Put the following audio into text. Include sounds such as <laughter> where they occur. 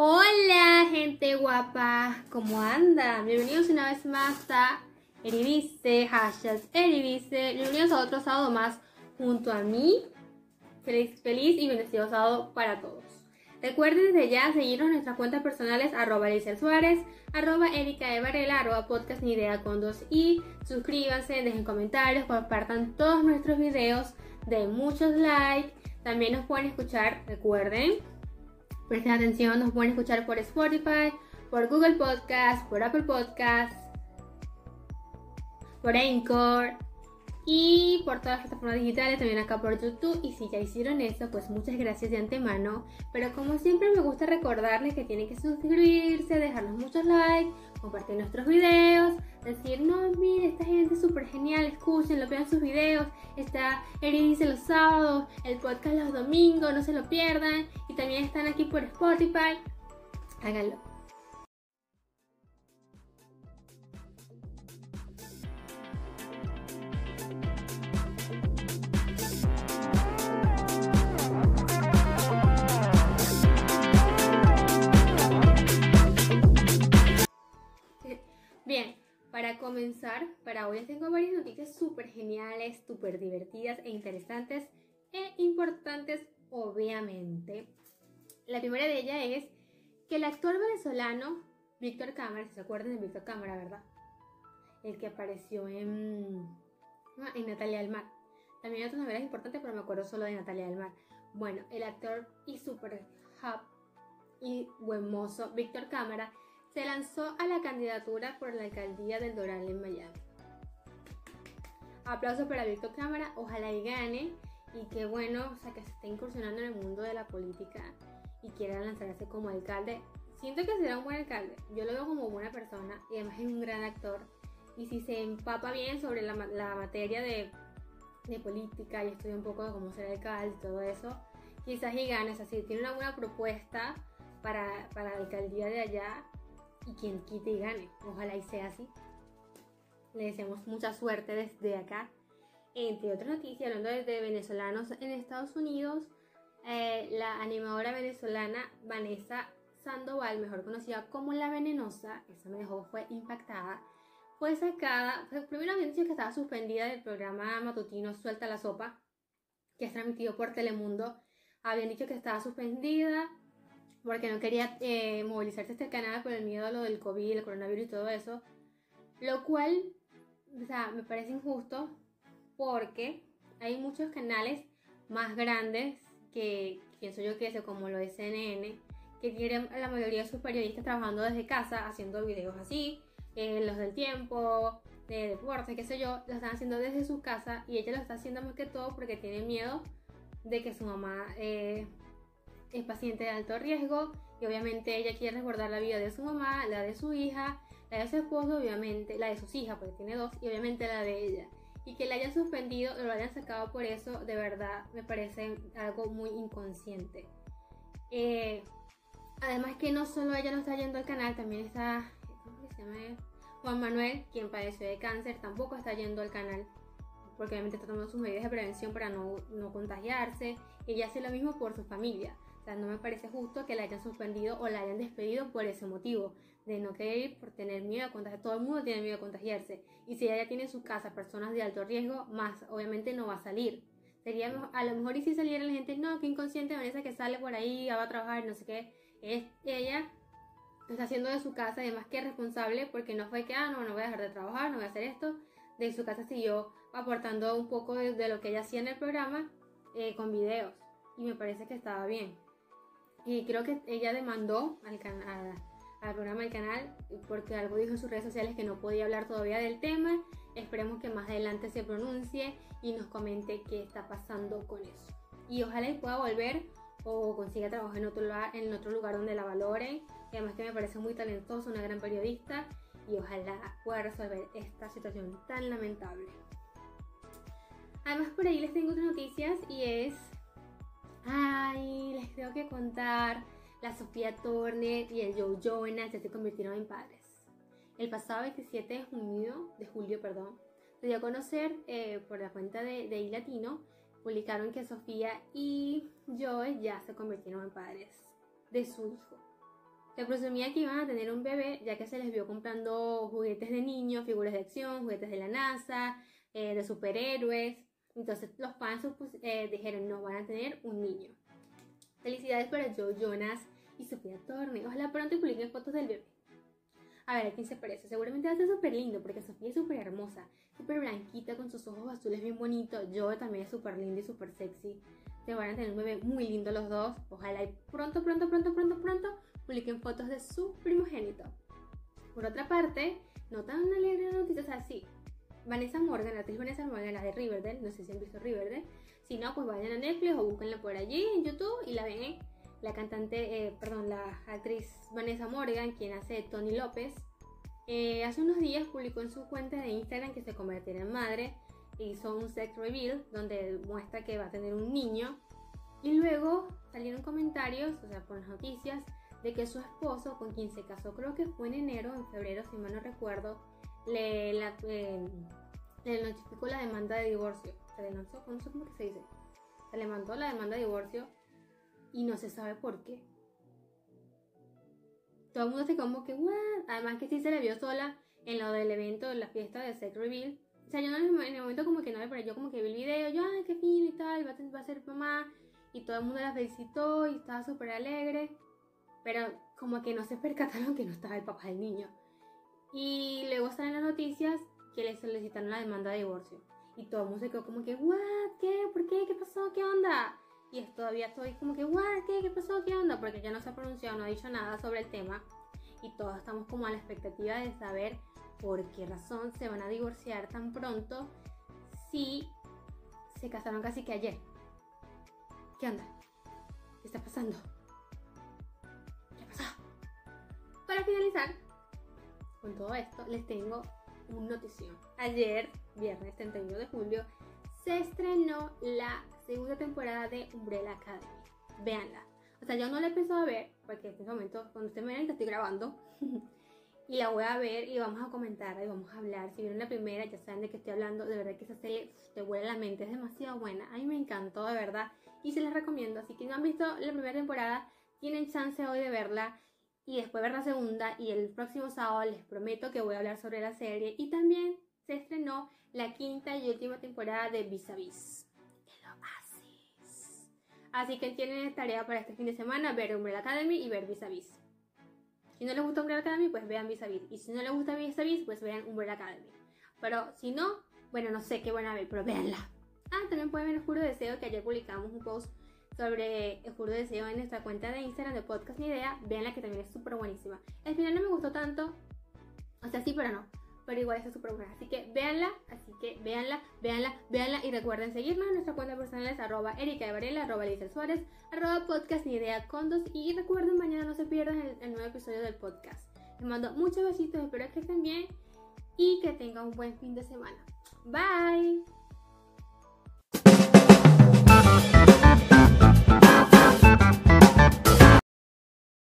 Hola, gente guapa, ¿cómo anda? Bienvenidos una vez más a Eridice, hashtag Eridice. Bienvenidos a otro sábado más junto a mí. Feliz, feliz y bendecido sábado para todos. Recuerden desde ya seguirnos en nuestras cuentas personales arroba Suárez, arroba Erika de arroba podcast ni idea con dos y suscríbanse, dejen comentarios, compartan todos nuestros videos, den muchos likes. También nos pueden escuchar, recuerden, Presten atención, nos pueden escuchar por Spotify, por Google Podcast, por Apple Podcast, por Anchor y por todas las plataformas digitales, también acá por YouTube. Y si ya hicieron eso, pues muchas gracias de antemano. Pero como siempre me gusta recordarles que tienen que suscribirse, dejarnos muchos likes, compartir nuestros videos, decir, no, mire, esta gente es súper genial, escúchenlo, vean sus videos, está Eridice los sábados, el podcast los domingos, no se lo pierdan, también están aquí por Spotify, háganlo. Bien, para comenzar, para hoy les tengo varias noticias súper geniales, súper divertidas e interesantes e importantes, obviamente. La primera de ellas es que el actor venezolano Víctor Cámara, si se acuerdan de Víctor Cámara, ¿verdad? El que apareció en, ah, en Natalia del Mar. También hay otras novelas importantes, pero me acuerdo solo de Natalia del Mar. Bueno, el actor y super hub y buen mozo Víctor Cámara se lanzó a la candidatura por la alcaldía del Doral en Miami. Aplausos para Víctor Cámara, ojalá y gane y qué bueno, o sea, que se esté incursionando en el mundo de la política y quiera lanzarse como alcalde. Siento que será un buen alcalde, yo lo veo como buena persona y además es un gran actor. Y si se empapa bien sobre la, materia de, política y estudia un poco de cómo ser alcalde y todo eso, quizás y gane. O sea, si tiene una buena propuesta para, para la alcaldía de allá, y quien quite y gane. Ojalá y sea así. Le deseamos mucha suerte desde acá. Entre otras noticias, hablando de venezolanos en Estados Unidos, eh, la animadora venezolana Vanessa Sandoval, mejor conocida como La Venenosa, esa me dejó, fue impactada, fue sacada, primero habían dicho que estaba suspendida del programa matutino Suelta la Sopa, que es transmitido por Telemundo, habían dicho que estaba suspendida porque no quería eh, movilizarse este canal por el miedo a lo del COVID, el coronavirus y todo eso. Lo cual, o sea, me parece injusto porque hay muchos canales más grandes que pienso yo que es como lo de CNN, que tienen la mayoría de sus periodistas trabajando desde casa, haciendo videos así, eh, los del tiempo, de deporte, qué sé yo, lo están haciendo desde su casa y ella lo está haciendo más que todo porque tiene miedo de que su mamá eh, es paciente de alto riesgo y obviamente ella quiere resguardar la vida de su mamá, la de su hija, la de su esposo, obviamente, la de sus hijas, porque tiene dos, y obviamente la de ella. Y que la hayan suspendido o lo hayan sacado por eso, de verdad me parece algo muy inconsciente. Eh, además que no solo ella no está yendo al canal, también está, ¿cómo se llama? Juan Manuel, quien padeció de cáncer, tampoco está yendo al canal porque obviamente está tomando sus medidas de prevención para no, no contagiarse. Ella hace lo mismo por su familia no me parece justo que la hayan suspendido o la hayan despedido por ese motivo, de no querer ir por tener miedo a contagiarse. Todo el mundo tiene miedo a contagiarse. Y si ella tiene en su casa personas de alto riesgo, más obviamente no va a salir. Sería a lo mejor y si saliera la gente, no, que inconsciente Vanessa que sale por ahí, va a trabajar, no sé qué. Es ella está haciendo de su casa, además que responsable, porque no fue que, ah, no, no voy a dejar de trabajar, no voy a hacer esto. De su casa siguió aportando un poco de, lo que ella hacía en el programa eh, con videos. Y me parece que estaba bien. Y creo que ella demandó al, al programa del canal porque algo dijo en sus redes sociales que no podía hablar todavía del tema. Esperemos que más adelante se pronuncie y nos comente qué está pasando con eso. Y ojalá y pueda volver o consiga trabajo en otro, lugar, en otro lugar donde la valoren. Además que me parece muy talentosa, una gran periodista y ojalá pueda resolver esta situación tan lamentable. Además por ahí les tengo otras noticias y es Ay, les tengo que contar. La Sofía Turner y el Joe Jonas ya se convirtieron en padres. El pasado 27 de junio, de julio, perdón, se dio a conocer eh, por la cuenta de, de iLatino, publicaron que Sofía y Joe ya se convirtieron en padres de su hijo. Se presumía que iban a tener un bebé ya que se les vio comprando juguetes de niños, figuras de acción, juguetes de la NASA, eh, de superhéroes. Entonces los fans eh, dijeron, no, van a tener un niño. Felicidades para Joe Jonas y Sofía Torne. Ojalá pronto publiquen fotos del bebé. A ver, ¿a quién se parece? Seguramente va a ser súper lindo porque Sofía es súper hermosa, súper blanquita con sus ojos azules bien bonitos. Joe también es súper lindo y súper sexy. Se van a tener un bebé muy lindo los dos. Ojalá y pronto, pronto, pronto, pronto, pronto publiquen fotos de su primogénito. Por otra parte, no tan alegre noticias así. Vanessa Morgan, la actriz Vanessa Morgan, la de Riverdale, no sé si han visto Riverdale. Si no, pues vayan a Netflix o búsquenla por allí en YouTube y la ven. La cantante, eh, perdón, la actriz Vanessa Morgan, quien hace Tony López, eh, hace unos días publicó en su cuenta de Instagram que se convertirá en madre. Hizo un sex reveal donde muestra que va a tener un niño. Y luego salieron comentarios, o sea, por las noticias, de que su esposo, con quien se casó, creo que fue en enero, en febrero, si mal no recuerdo, le, eh, le notificó la demanda de divorcio. Se le lanzó, no sé cómo que se dice. Se le mandó la demanda de divorcio y no se sabe por qué. Todo el mundo se como que, ¿what? Además que sí se le vio sola en lo del evento, en la fiesta de Sex Reveal. O sea, yo en el momento como que no me yo como que vi el video, yo, ay, qué fino y tal, va a ser mamá. Y todo el mundo la felicitó y estaba súper alegre pero como que no se percataron que no estaba el papá del niño. Y luego salen las noticias que le solicitaron la demanda de divorcio. Y todo el mundo se quedó como que, ¿what? ¿Qué? ¿Por qué? ¿Qué pasó? ¿Qué onda? Y todavía estoy como que, ¿what? ¿Qué? ¿Qué pasó? ¿Qué onda? Porque ya no se ha pronunciado, no ha dicho nada sobre el tema. Y todos estamos como a la expectativa de saber por qué razón se van a divorciar tan pronto si se casaron casi que ayer. ¿Qué onda? ¿Qué está pasando? Para finalizar con todo esto, les tengo una notición. Ayer, viernes 31 de julio, se estrenó la segunda temporada de Umbrella Academy. Véanla. O sea, yo no la he empezado a ver, porque en este momento, cuando ustedes me ven, estoy grabando. <laughs> y la voy a ver y vamos a comentar y vamos a hablar. Si vieron la primera, ya saben de qué estoy hablando. De verdad que esa serie te vuela la mente, es demasiado buena. A mí me encantó, de verdad. Y se las recomiendo. Así que no han visto la primera temporada, tienen chance hoy de verla y después ver la segunda y el próximo sábado les prometo que voy a hablar sobre la serie y también se estrenó la quinta y última temporada de Vis a Vis. Así que tienen tarea para este fin de semana ver Umbrella Academy y ver Vis a Vis. Si no les gusta Umbrella Academy, pues vean Vis a Vis. Y si no les gusta Vis a Vis, pues vean Umbrella Academy. Pero si no, bueno, no sé qué van a ver, pero véanla. Ah, también pueden ver el Juro Deseo que ayer publicamos un post sobre el juro deseo en nuestra cuenta de Instagram de Podcast Ni Idea. Veanla que también es súper buenísima. El final no me gustó tanto. O sea, sí, pero no. Pero igual está súper buena. Así que véanla, así que véanla, véanla, véanla. Y recuerden seguirnos en nuestra cuenta personal es arroba Erika de Varela, arroba Lisa Suárez, arroba podcast ni idea con dos. Y recuerden, mañana no se pierdan el, el nuevo episodio del podcast. Les mando muchos besitos, espero que estén bien y que tengan un buen fin de semana. Bye.